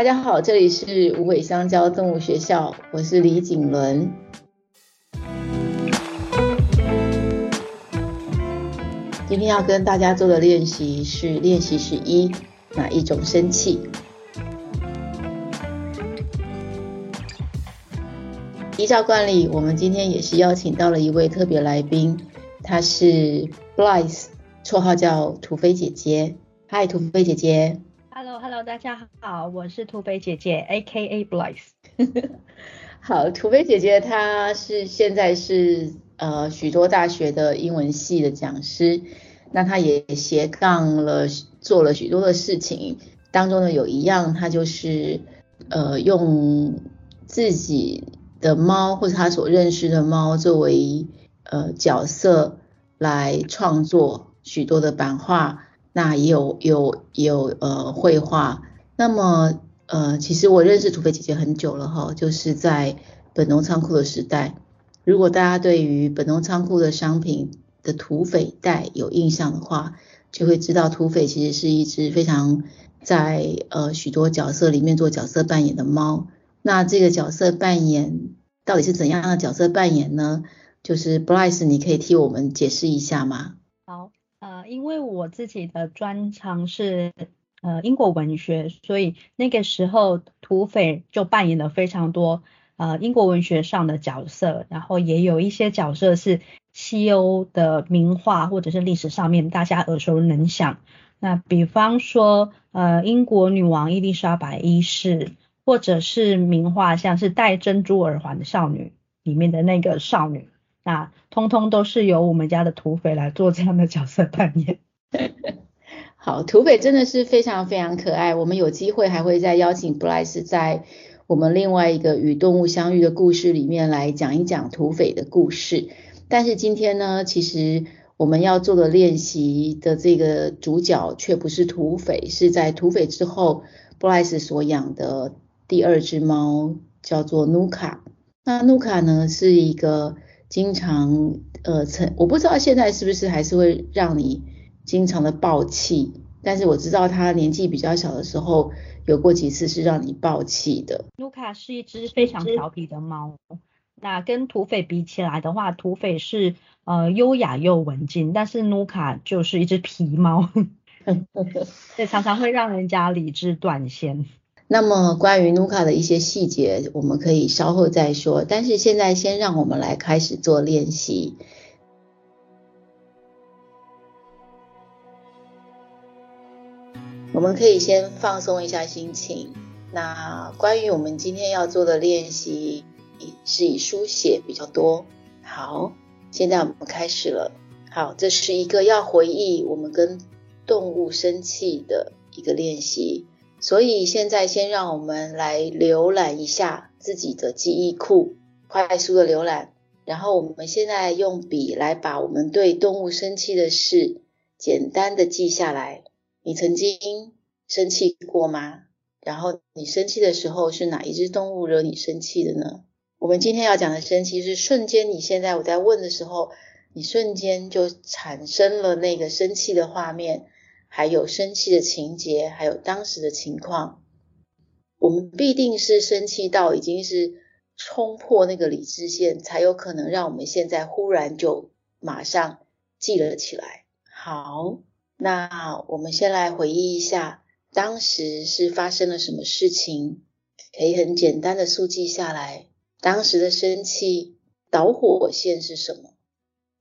大家好，这里是无尾香蕉动物学校，我是李景伦。今天要跟大家做的练习是练习十一，哪一种生气？依照惯例，我们今天也是邀请到了一位特别来宾，她是 Blythe，绰号叫土匪姐姐。嗨，土匪姐姐。Hello，Hello 大家好，我是土匪姐姐，A.K.A. Blythe。好，土匪姐姐她是现在是呃许多大学的英文系的讲师，那她也斜杠了做了许多的事情，当中呢有一样，她就是呃用自己的猫或者她所认识的猫作为呃角色来创作许多的版画。那也有有有呃绘画，那么呃其实我认识土匪姐姐很久了哈，就是在本农仓库的时代。如果大家对于本农仓库的商品的土匪袋有印象的话，就会知道土匪其实是一只非常在呃许多角色里面做角色扮演的猫。那这个角色扮演到底是怎样的角色扮演呢？就是 Blyce 你可以替我们解释一下吗？呃，因为我自己的专长是呃英国文学，所以那个时候土匪就扮演了非常多呃英国文学上的角色，然后也有一些角色是西欧的名画或者是历史上面大家耳熟能详。那比方说呃英国女王伊丽莎白一世，或者是名画像是戴珍珠耳环的少女里面的那个少女。那通通都是由我们家的土匪来做这样的角色扮演。好，土匪真的是非常非常可爱。我们有机会还会再邀请 Blythe 在我们另外一个与动物相遇的故事里面来讲一讲土匪的故事。但是今天呢，其实我们要做的练习的这个主角却不是土匪，是在土匪之后 Blythe 所养的第二只猫，叫做 Nuka。那 Nuka 呢是一个。经常呃，曾我不知道现在是不是还是会让你经常的爆气，但是我知道他年纪比较小的时候有过几次是让你爆气的。卢卡是一只非常调皮的猫，那跟土匪比起来的话，土匪是呃优雅又文静，但是卢卡就是一只皮猫，所以常常会让人家理智断线。那么关于努卡的一些细节，我们可以稍后再说。但是现在先让我们来开始做练习。我们可以先放松一下心情。那关于我们今天要做的练习，是以书写比较多。好，现在我们开始了。好，这是一个要回忆我们跟动物生气的一个练习。所以现在先让我们来浏览一下自己的记忆库，快速的浏览。然后我们现在用笔来把我们对动物生气的事简单的记下来。你曾经生气过吗？然后你生气的时候是哪一只动物惹你生气的呢？我们今天要讲的生气是瞬间，你现在我在问的时候，你瞬间就产生了那个生气的画面。还有生气的情节，还有当时的情况，我们必定是生气到已经是冲破那个理智线，才有可能让我们现在忽然就马上记了起来。好，那我们先来回忆一下，当时是发生了什么事情，可以很简单的速记下来。当时的生气导火线是什么？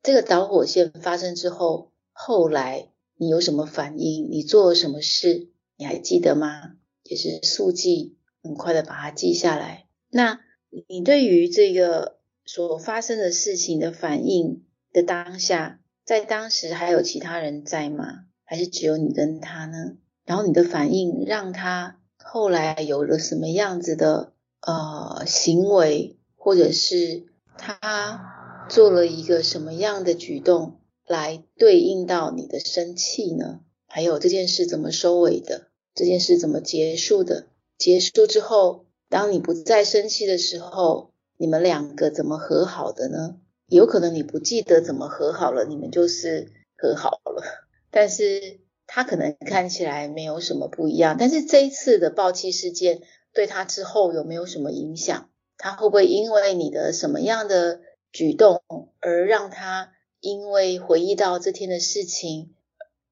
这个导火线发生之后，后来。你有什么反应？你做了什么事？你还记得吗？也是速记，很快的把它记下来。那你对于这个所发生的事情的反应的当下，在当时还有其他人在吗？还是只有你跟他呢？然后你的反应让他后来有了什么样子的呃行为，或者是他做了一个什么样的举动？来对应到你的生气呢？还有这件事怎么收尾的？这件事怎么结束的？结束之后，当你不再生气的时候，你们两个怎么和好的呢？有可能你不记得怎么和好了，你们就是和好了。但是他可能看起来没有什么不一样，但是这一次的爆气事件对他之后有没有什么影响？他会不会因为你的什么样的举动而让他因为回忆到这天的事情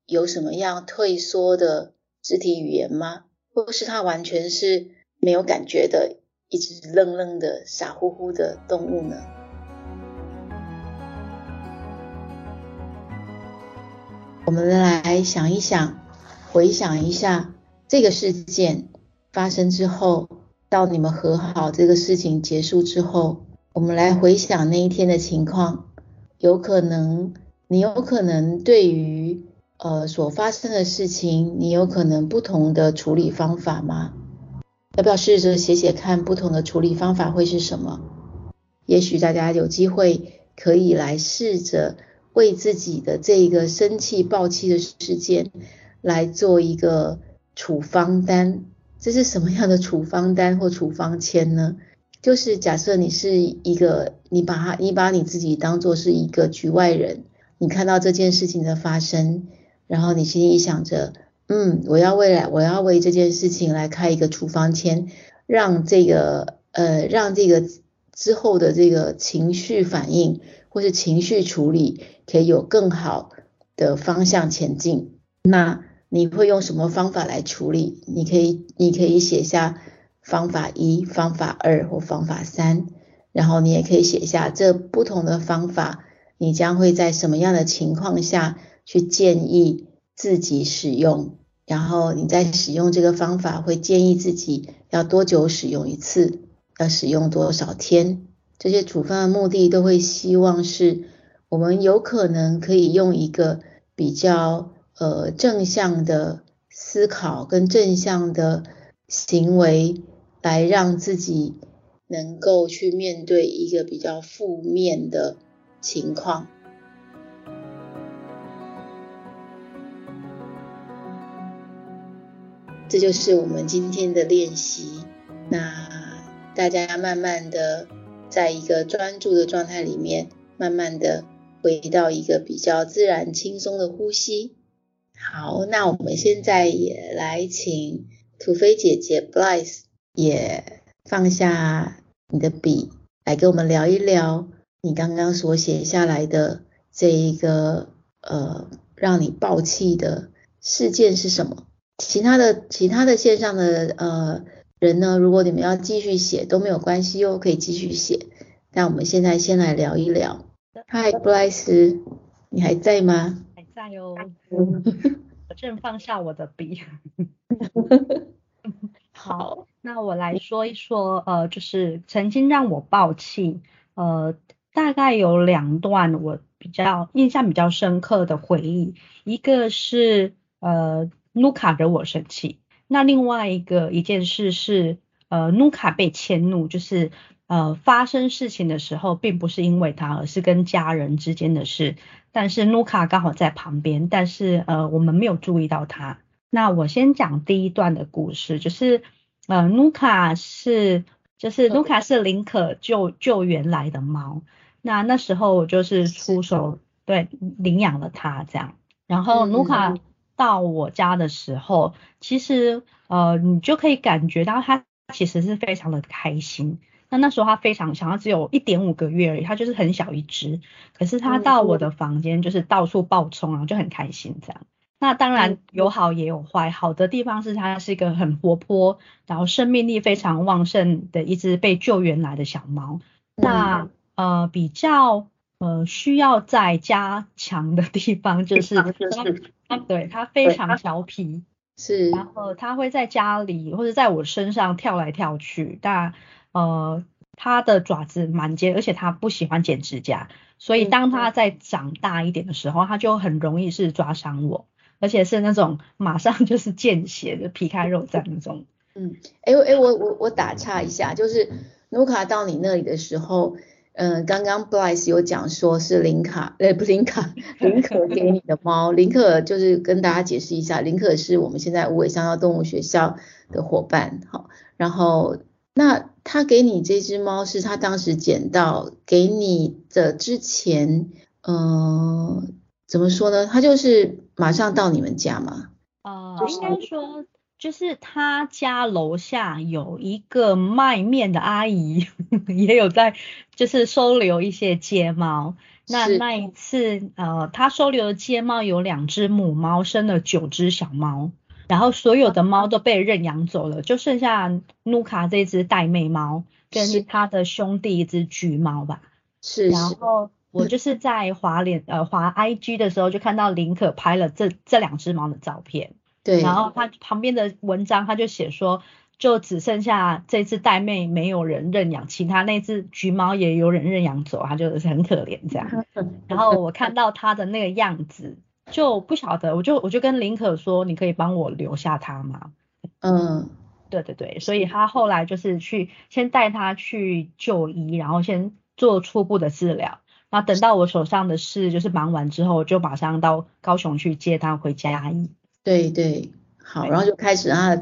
有什么样退缩的肢体语言吗？或是他完全是没有感觉的，一直愣愣的傻乎乎的动物呢？我们来想一想，回想一下这个事件发生之后，到你们和好这个事情结束之后，我们来回想那一天的情况。有可能，你有可能对于呃所发生的事情，你有可能不同的处理方法吗？要不要试着写写看，不同的处理方法会是什么？也许大家有机会可以来试着。为自己的这一个生气、爆气的事件来做一个处方单，这是什么样的处方单或处方签呢？就是假设你是一个，你把它，你把你自己当做是一个局外人，你看到这件事情的发生，然后你心里想着，嗯，我要未来，我要为这件事情来开一个处方签，让这个，呃，让这个之后的这个情绪反应或是情绪处理。可以有更好的方向前进。那你会用什么方法来处理？你可以，你可以写下方法一、方法二或方法三，然后你也可以写下这不同的方法，你将会在什么样的情况下去建议自己使用？然后你在使用这个方法会建议自己要多久使用一次？要使用多少天？这些处方的目的都会希望是。我们有可能可以用一个比较呃正向的思考跟正向的行为，来让自己能够去面对一个比较负面的情况。这就是我们今天的练习。那大家慢慢的在一个专注的状态里面，慢慢的。回到一个比较自然轻松的呼吸。好，那我们现在也来请土匪姐姐 Blythe 也放下你的笔，来跟我们聊一聊你刚刚所写下来的这一个呃让你爆气的事件是什么？其他的其他的线上的呃人呢，如果你们要继续写都没有关系哟，可以继续写。那我们现在先来聊一聊。嗨，布莱斯，你还在吗？还在哟，我正放下我的笔。我来说一说，呃，就是曾经让我爆气，呃，大概有两段我比较印象比较深刻的回忆，一个是呃，努卡惹我生气，那另外一个一件事是呃，努卡被迁怒，就是。呃，发生事情的时候，并不是因为他，而是跟家人之间的事。但是努卡刚好在旁边，但是呃，我们没有注意到他。那我先讲第一段的故事，就是呃，卢卡是，就是卢卡是林可救救援来的猫。那那时候我就是出手，对，领养了它这样。然后卢卡到我家的时候，其实呃，你就可以感觉到它其实是非常的开心。那那时候它非常小，它只有一点五个月而已，它就是很小一只。可是它到我的房间就是到处暴冲啊，就很开心这样。那当然有好也有坏，好的地方是它是一个很活泼，然后生命力非常旺盛的一只被救援来的小猫。那呃比较呃需要再加强的地方就是它，对，它非常调皮，是，然后它会在家里或者在我身上跳来跳去，但。呃，它的爪子蛮尖，而且它不喜欢剪指甲，所以当它在长大一点的时候，它就很容易是抓伤我，而且是那种马上就是见血的皮开肉绽那种。嗯，哎、欸、哎、我我我打岔一下，就是卢卡到你那里的时候，嗯、呃，刚刚 Blythe 有讲说是林卡，呃，不林卡，林可给你的猫，林可就是跟大家解释一下，林可是我们现在无尾香蕉动物学校的伙伴，好，然后。那他给你这只猫是他当时捡到给你的之前，嗯、怎么说呢？他就是马上到你们家吗？呃，应该说就是他家楼下有一个卖面的阿姨，也有在就是收留一些街猫。那那一次，呃，他收留的街猫有两只母猫，生了九只小猫，然后所有的猫都被认养走了，就剩下努卡这只玳瑁猫跟他的兄弟一只橘猫吧。是。然后我就是在滑脸呃滑 IG 的时候，就看到林可拍了这这两只猫的照片。对。然后他旁边的文章他就写说。就只剩下这只玳妹没有人认养，其他那只橘猫也有人认养走，他就是很可怜这样。然后我看到他的那个样子，就不晓得，我就我就跟林可说，你可以帮我留下它吗？嗯，对对对，所以他后来就是去先带他去就医，然后先做初步的治疗，然后等到我手上的事就是忙完之后，就马上到高雄去接他回家。对对，好，然后就开始他。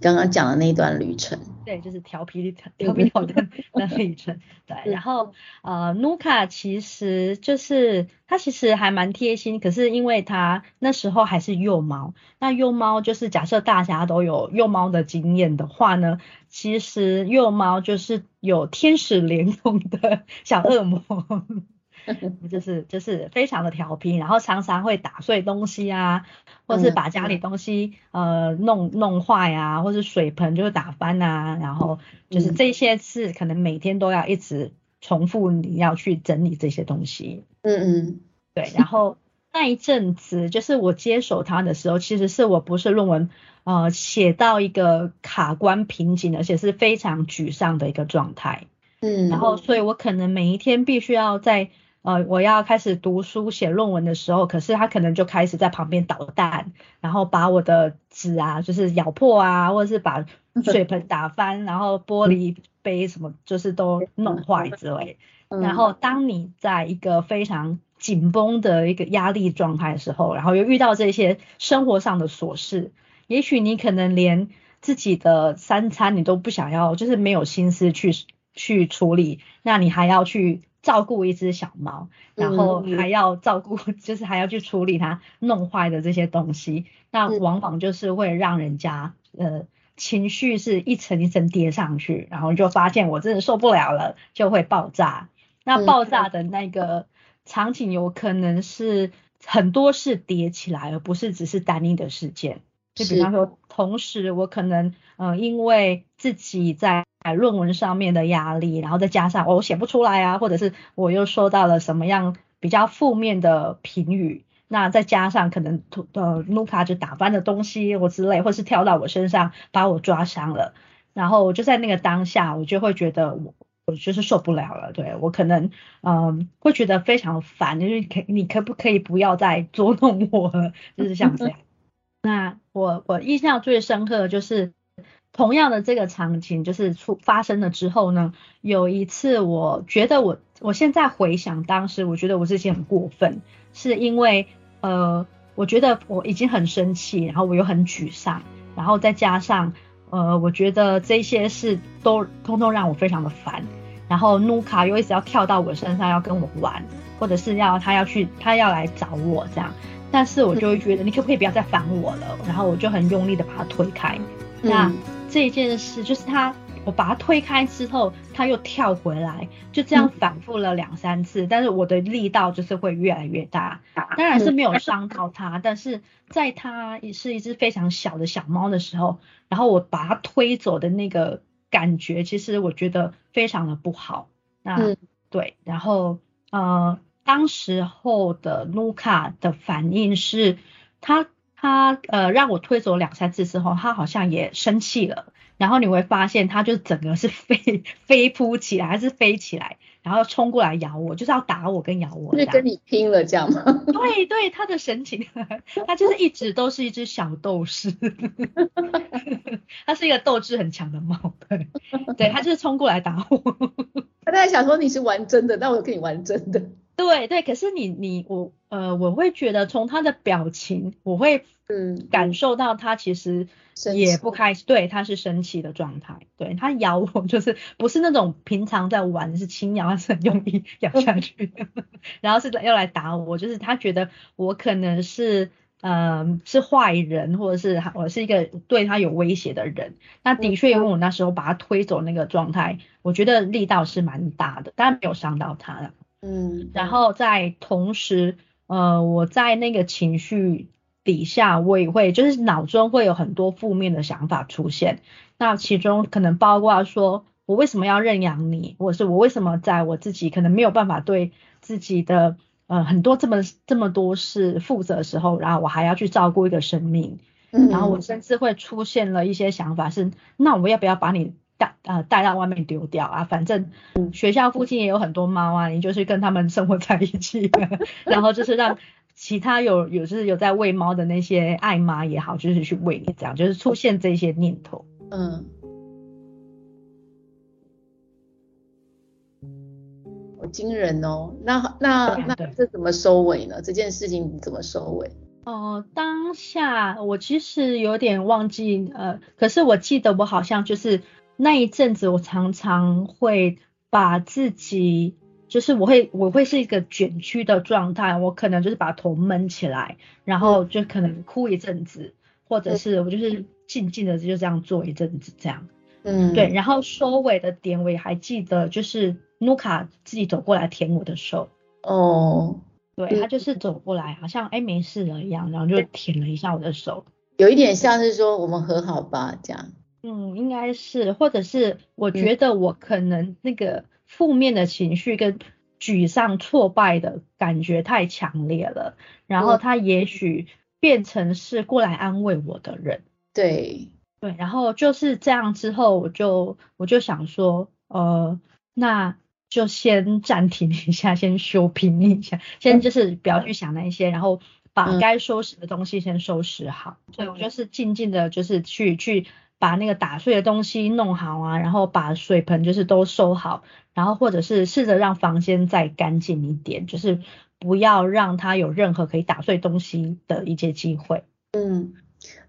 刚刚讲的那一段旅程，对，就是调皮调皮鸟的那旅程，对。然后呃，努卡其实就是他其实还蛮贴心，可是因为他那时候还是幼猫，那幼猫就是假设大家都有幼猫的经验的话呢，其实幼猫就是有天使连同的小恶魔。就是就是非常的调皮，然后常常会打碎东西啊，或是把家里东西呃弄弄坏啊，或是水盆就会打翻啊，然后就是这些是可能每天都要一直重复你要去整理这些东西。嗯嗯，对。然后那一阵子就是我接手他的时候，其实是我不是论文呃写到一个卡关瓶颈，而且是非常沮丧的一个状态。嗯，然后所以我可能每一天必须要在呃，我要开始读书写论文的时候，可是他可能就开始在旁边捣蛋，然后把我的纸啊，就是咬破啊，或者是把水盆打翻，然后玻璃杯什么就是都弄坏之类。然后当你在一个非常紧绷的一个压力状态的时候，然后又遇到这些生活上的琐事，也许你可能连自己的三餐你都不想要，就是没有心思去去处理，那你还要去。照顾一只小猫，然后还要照顾，嗯、就是还要去处理它弄坏的这些东西，那往往就是会让人家呃情绪是一层一层叠上去，然后就发现我真的受不了了，就会爆炸。那爆炸的那个场景有可能是很多事叠起来，而不是只是单一的事件。就比方说，同时我可能呃因为自己在。论文上面的压力，然后再加上我写不出来啊，或者是我又收到了什么样比较负面的评语，那再加上可能呃卢卡就打翻的东西或之类，或是跳到我身上把我抓伤了，然后我就在那个当下，我就会觉得我我就是受不了了，对，我可能嗯、会觉得非常烦，就是可你可不可以不要再捉弄我了，就是像这样。那我我印象最深刻的就是。同样的这个场景就是出发生了之后呢，有一次我觉得我我现在回想当时，我觉得我自己很过分，是因为呃，我觉得我已经很生气，然后我又很沮丧，然后再加上呃，我觉得这些事都通通让我非常的烦，然后努卡又一直要跳到我身上要跟我玩，或者是要他要去他要来找我这样，但是我就会觉得你可不可以不要再烦我了，然后我就很用力的把他推开，那。这一件事就是他，我把他推开之后，他又跳回来，就这样反复了两三次，嗯、但是我的力道就是会越来越大，当然是没有伤到他，嗯、但是在他也是一只非常小的小猫的时候，然后我把它推走的那个感觉，其实我觉得非常的不好。那、嗯、对，然后呃，当时候的卢卡的反应是，他。他呃让我推走两三次之后，他好像也生气了，然后你会发现他就整个是飞 飞扑起来，还是飞起来，然后冲过来咬我，就是要打我跟咬我，是跟你拼了这样吗？对对，他的神情，他就是一直都是一只小斗士，他是一个斗志很强的猫，对，对他就是冲过来打我，他在想说你是玩真的，那我跟你玩真的。对对，可是你你我呃，我会觉得从他的表情，我会嗯感受到他其实也不开心，对，他是生气的状态，对，他咬我 就是不是那种平常在玩，是轻咬，他是很用力 咬下去，然后是要来打我，就是他觉得我可能是呃是坏人，或者是我是一个对他有威胁的人。那的确，因为我那时候把他推走那个状态，我觉得力道是蛮大的，但没有伤到他了。嗯，然后在同时，呃，我在那个情绪底下，我也会就是脑中会有很多负面的想法出现。那其中可能包括说，我为什么要认养你，或者是我为什么在我自己可能没有办法对自己的呃很多这么这么多事负责的时候，然后我还要去照顾一个生命，嗯，然后我甚至会出现了一些想法是，那我要不要把你带呃带到外面丢掉啊？反正学校附近也有很多猫啊，你就是跟他们生活在一起，然后就是让其他有有就是有在喂猫的那些爱妈也好，就是去喂你这样，就是出现这些念头。嗯，好惊人哦！那那那这怎么收尾呢？这件事情怎么收尾？哦、呃，当下我其实有点忘记，呃，可是我记得我好像就是那一阵子，我常常会把自己，就是我会我会是一个卷曲的状态，我可能就是把头闷起来，然后就可能哭一阵子，或者是我就是。静静的就这样做一阵子，这样，嗯，对，然后收尾的点我也还记得，就是努卡自己走过来舔我的手，哦，对，他就是走过来，好像哎没事了一样，然后就舔了一下我的手，有一点像是说我们和好吧这样，嗯，应该是，或者是我觉得我可能那个负面的情绪跟沮丧、挫败的感觉太强烈了，然后他也许变成是过来安慰我的人。对。对，然后就是这样之后，我就我就想说，呃，那就先暂停一下，先休平一下，先就是不要去想那些，然后把该收拾的东西先收拾好。嗯、所以我就是静静的，就是去去把那个打碎的东西弄好啊，然后把水盆就是都收好，然后或者是试着让房间再干净一点，就是不要让它有任何可以打碎东西的一些机会。嗯。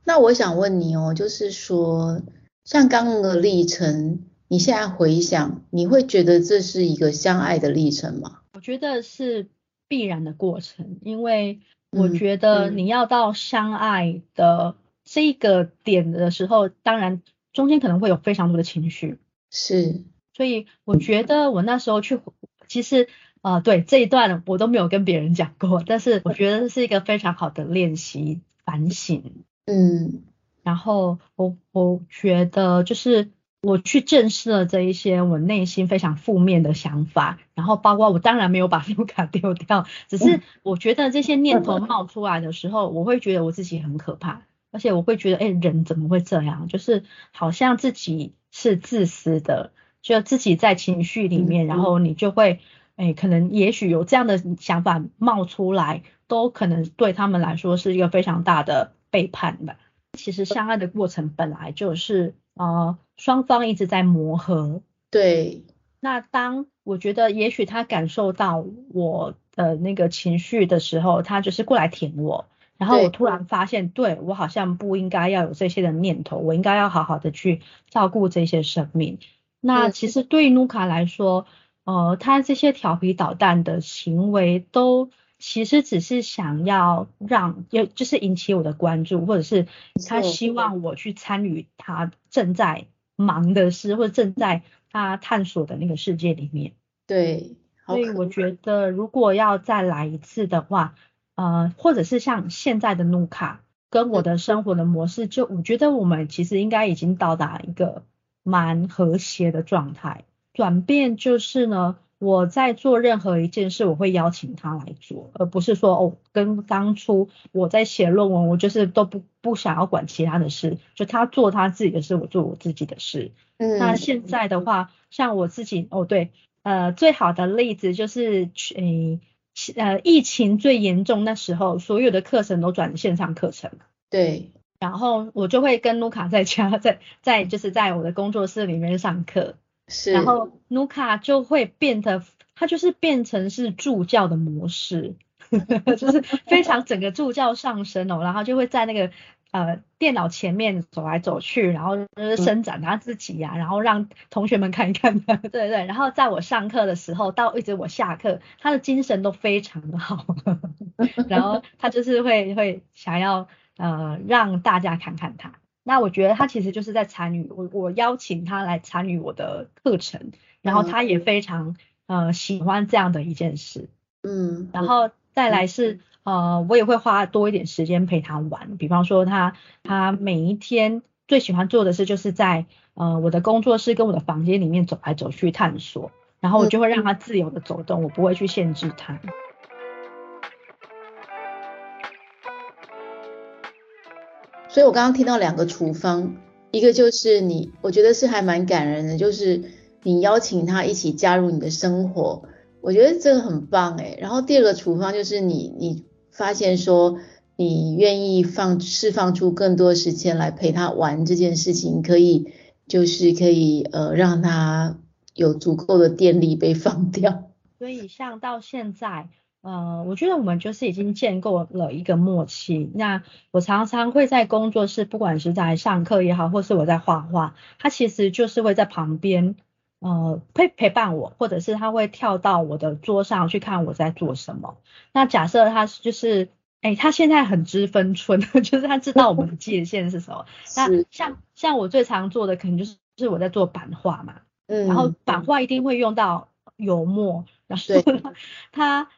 那我想问你哦，就是说，像刚刚的历程，你现在回想，你会觉得这是一个相爱的历程吗？我觉得是必然的过程，因为我觉得你要到相爱的这个点的时候，当然中间可能会有非常多的情绪，是，所以我觉得我那时候去，其实啊、呃，对这一段我都没有跟别人讲过，但是我觉得是一个非常好的练习，反省。嗯，然后我我觉得就是我去正视了这一些我内心非常负面的想法，然后包括我当然没有把努卡丢掉，只是我觉得这些念头冒出来的时候，我会觉得我自己很可怕，而且我会觉得，哎，人怎么会这样？就是好像自己是自私的，就自己在情绪里面，然后你就会，哎，可能也许有这样的想法冒出来，都可能对他们来说是一个非常大的。背叛吧，其实相爱的过程本来就是呃双方一直在磨合。对，那当我觉得也许他感受到我的那个情绪的时候，他就是过来舔我，然后我突然发现，对，对我好像不应该要有这些的念头，我应该要好好的去照顾这些生命。那其实对于努卡来说，呃，他这些调皮捣蛋的行为都。其实只是想要让，就就是引起我的关注，或者是他希望我去参与他正在忙的事，或者正在他探索的那个世界里面。对，所以我觉得如果要再来一次的话，呃，或者是像现在的努卡跟我的生活的模式，就我觉得我们其实应该已经到达一个蛮和谐的状态。转变就是呢。我在做任何一件事，我会邀请他来做，而不是说哦，跟当初我在写论文，我就是都不不想要管其他的事，就他做他自己的事，我做我自己的事。嗯，那现在的话，像我自己，哦对，呃，最好的例子就是去，呃，呃，疫情最严重那时候，所有的课程都转线上课程。对，然后我就会跟卢卡在家，在在就是在我的工作室里面上课。是，然后卢卡就会变得，他就是变成是助教的模式，就是非常整个助教上升哦，然后就会在那个呃电脑前面走来走去，然后就是伸展他自己呀、啊，然后让同学们看一看他，对对。然后在我上课的时候，到一直我下课，他的精神都非常的好，然后他就是会会想要呃让大家看看他。那我觉得他其实就是在参与我，我邀请他来参与我的课程，然后他也非常呃喜欢这样的一件事，嗯，然后再来是呃我也会花多一点时间陪他玩，比方说他他每一天最喜欢做的事就是在呃我的工作室跟我的房间里面走来走去探索，然后我就会让他自由的走动，我不会去限制他。所以我刚刚听到两个处方，一个就是你，我觉得是还蛮感人的，就是你邀请他一起加入你的生活，我觉得这个很棒诶。然后第二个处方就是你，你发现说你愿意放释放出更多时间来陪他玩这件事情，可以就是可以呃让他有足够的电力被放掉。所以像到现在。呃，我觉得我们就是已经建构了一个默契。那我常常会在工作室，不管是在上课也好，或是我在画画，他其实就是会在旁边，呃，陪陪伴我，或者是他会跳到我的桌上去看我在做什么。那假设他就是，哎，他现在很知分寸，就是他知道我们的界限是什么。那像像我最常做的，可能就是就是我在做版画嘛，嗯，然后版画一定会用到油墨，然后 他。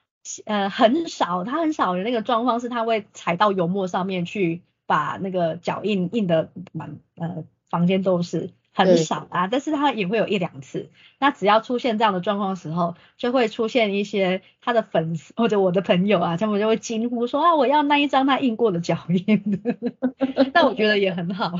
呃，很少，他很少的那个状况是他会踩到油墨上面去，把那个脚印印的满，呃，房间都是。很少啊，但是他也会有一两次。那只要出现这样的状况的时候，就会出现一些他的粉丝或者我的朋友啊，他们就会惊呼说啊，我要那一张他印过的脚印。那我觉得也很好。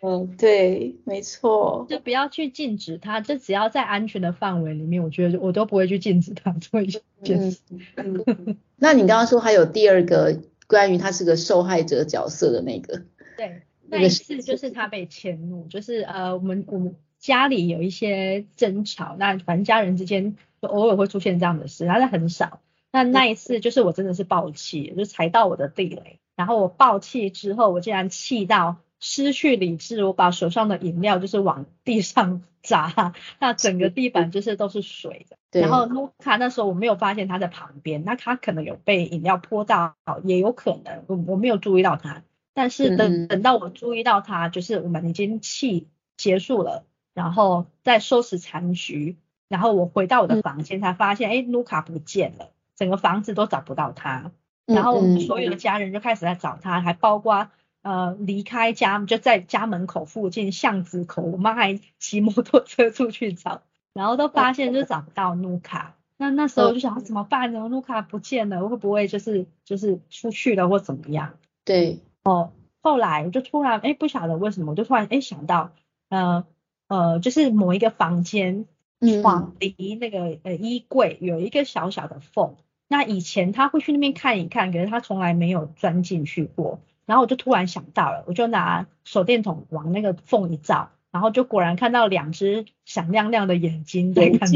嗯，对，没错。就不要去禁止他，就只要在安全的范围里面，我觉得我都不会去禁止他做一件事。嗯嗯、那你刚刚说还有第二个关于他是个受害者角色的那个？对。那一次就是他被迁怒，就是呃，我们我们家里有一些争吵，那反正家人之间就偶尔会出现这样的事，但是很少。那那一次就是我真的是爆气，就踩到我的地雷，然后我爆气之后，我竟然气到失去理智，我把手上的饮料就是往地上砸，那整个地板就是都是水的。对。然后卢卡那时候我没有发现他在旁边，那他可能有被饮料泼到，也有可能我我没有注意到他。但是等等到我注意到他，就是我们已经气结束了，然后再收拾残局，然后我回到我的房间才发现，哎，卢卡不见了，整个房子都找不到他，然后我们所有的家人就开始在找他，还包括呃离开家就在家门口附近巷子口，我妈还骑摩托车出去找，然后都发现就找不到卢卡，那那时候我就想怎么办？呢？卢卡不见了，会不会就是就是出去了或怎么样？对。哦，后来我就突然哎，不晓得为什么，我就突然哎想到，呃呃，就是某一个房间，床离那个呃衣柜有一个小小的缝，那以前他会去那边看一看，可是他从来没有钻进去过。然后我就突然想到了，我就拿手电筒往那个缝一照，然后就果然看到两只闪亮亮的眼睛在看。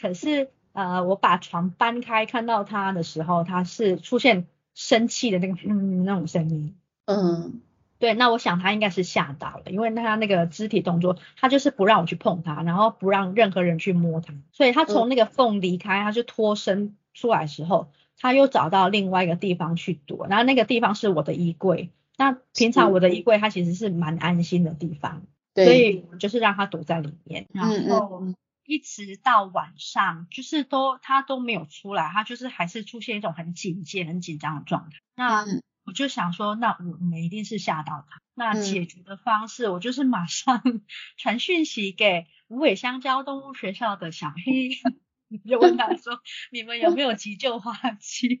可是呃，我把床搬开看到他的时候，他是出现。生气的那个嗯 那种声音，嗯，对，那我想他应该是吓到了，因为他那个肢体动作，他就是不让我去碰他，然后不让任何人去摸他，所以他从那个缝离开，他就脱身出来的时候，他又找到另外一个地方去躲，然后那个地方是我的衣柜，那平常我的衣柜它其实是蛮安心的地方，对，所以就是让他躲在里面，然后。一直到晚上，就是都他都没有出来，他就是还是出现一种很警戒、很紧张的状态。那我就想说，那我们一定是吓到他。那解决的方式，我就是马上 传讯息给无尾香蕉动物学校的小黑，就问他说：“你们有没有急救花精？”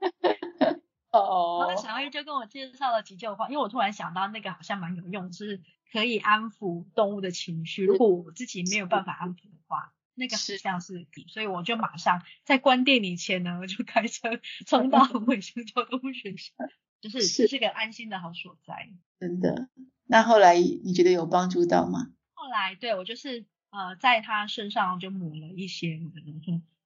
哦，那小黑就跟我介绍了急救花，因为我突然想到那个好像蛮有用，就是。可以安抚动物的情绪。如果我自己没有办法安抚的话，那个实际上是，所以我就马上在关店以前呢，我就开车冲到卫生交通学校，就是是是个安心的好所在。真的。那后来你觉得有帮助到吗？后来对我就是呃在他身上就抹了一些，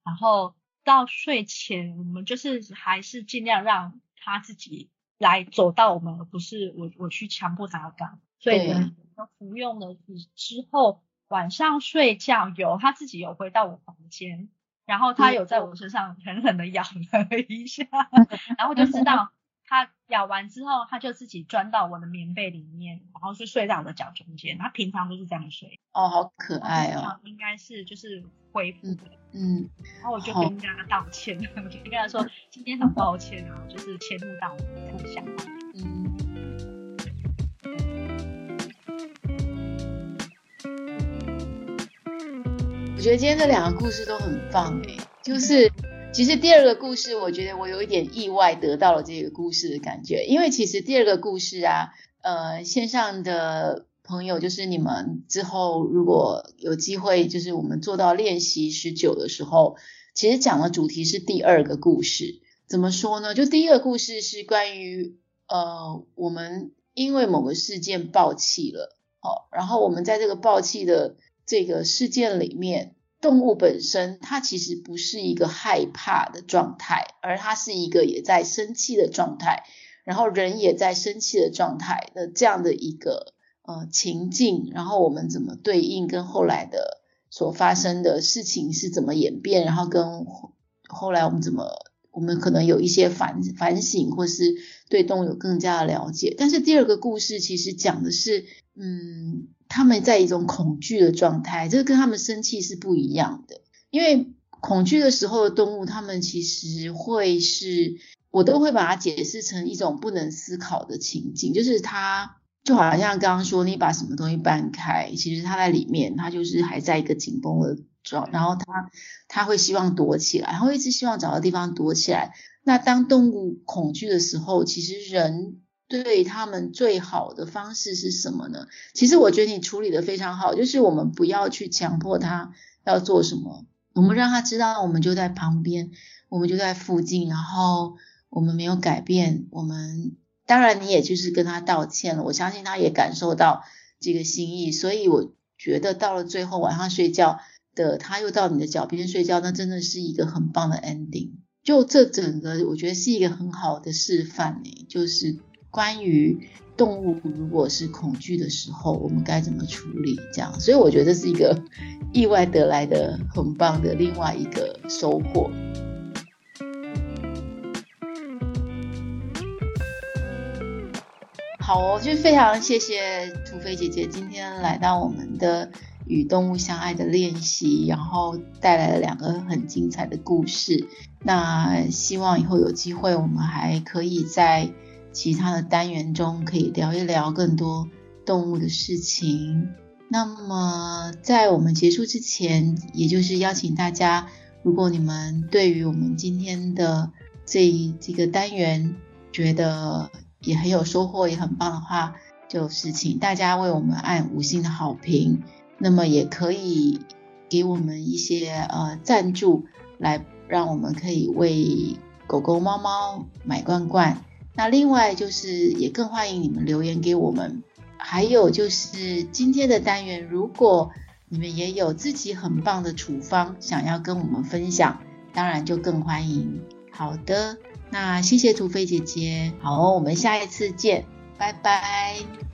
然后到睡前我们就是还是尽量让他自己来走到我们，而不是我我去强迫他干。所以呢，服用了之后，晚上睡觉有他自己有回到我房间，然后他有在我身上狠狠的咬了一下，然后就知道。他咬完之后，他就自己钻到我的棉被里面，然后就睡在我的脚中间。他平常都是这样睡。哦，好可爱哦。应该是就是恢复的。嗯。然后我就跟他道歉，我就跟他说今天很抱歉啊，就是迁怒到我的想法。嗯。我觉得今天这两个故事都很棒诶，就是。其实第二个故事，我觉得我有一点意外得到了这个故事的感觉，因为其实第二个故事啊，呃，线上的朋友就是你们之后如果有机会，就是我们做到练习十九的时候，其实讲的主题是第二个故事。怎么说呢？就第一个故事是关于呃，我们因为某个事件爆气了，哦，然后我们在这个爆气的这个事件里面。动物本身，它其实不是一个害怕的状态，而它是一个也在生气的状态，然后人也在生气的状态的这样的一个呃情境，然后我们怎么对应跟后来的所发生的事情是怎么演变，然后跟后来我们怎么，我们可能有一些反反省，或是对动物有更加的了解。但是第二个故事其实讲的是，嗯。他们在一种恐惧的状态，这跟他们生气是不一样的。因为恐惧的时候的动物，他们其实会是，我都会把它解释成一种不能思考的情景，就是它就好像刚刚说，你把什么东西搬开，其实它在里面，它就是还在一个紧绷的状，然后它它会希望躲起来，然后一直希望找个地方躲起来。那当动物恐惧的时候，其实人。对他们最好的方式是什么呢？其实我觉得你处理得非常好，就是我们不要去强迫他要做什么，我们让他知道我们就在旁边，我们就在附近，然后我们没有改变，我们当然你也就是跟他道歉了，我相信他也感受到这个心意，所以我觉得到了最后晚上睡觉的，他又到你的脚边睡觉，那真的是一个很棒的 ending。就这整个我觉得是一个很好的示范诶，就是。关于动物如果是恐惧的时候，我们该怎么处理？这样，所以我觉得是一个意外得来的很棒的另外一个收获。好哦，就非常谢谢土肥姐姐今天来到我们的与动物相爱的练习，然后带来了两个很精彩的故事。那希望以后有机会，我们还可以在。其他的单元中可以聊一聊更多动物的事情。那么在我们结束之前，也就是邀请大家，如果你们对于我们今天的这这个单元觉得也很有收获，也很棒的话，就是请大家为我们按五星的好评。那么也可以给我们一些呃赞助，来让我们可以为狗狗、猫猫买罐罐。那另外就是也更欢迎你们留言给我们，还有就是今天的单元，如果你们也有自己很棒的处方想要跟我们分享，当然就更欢迎。好的，那谢谢土匪姐姐，好，我们下一次见，拜拜。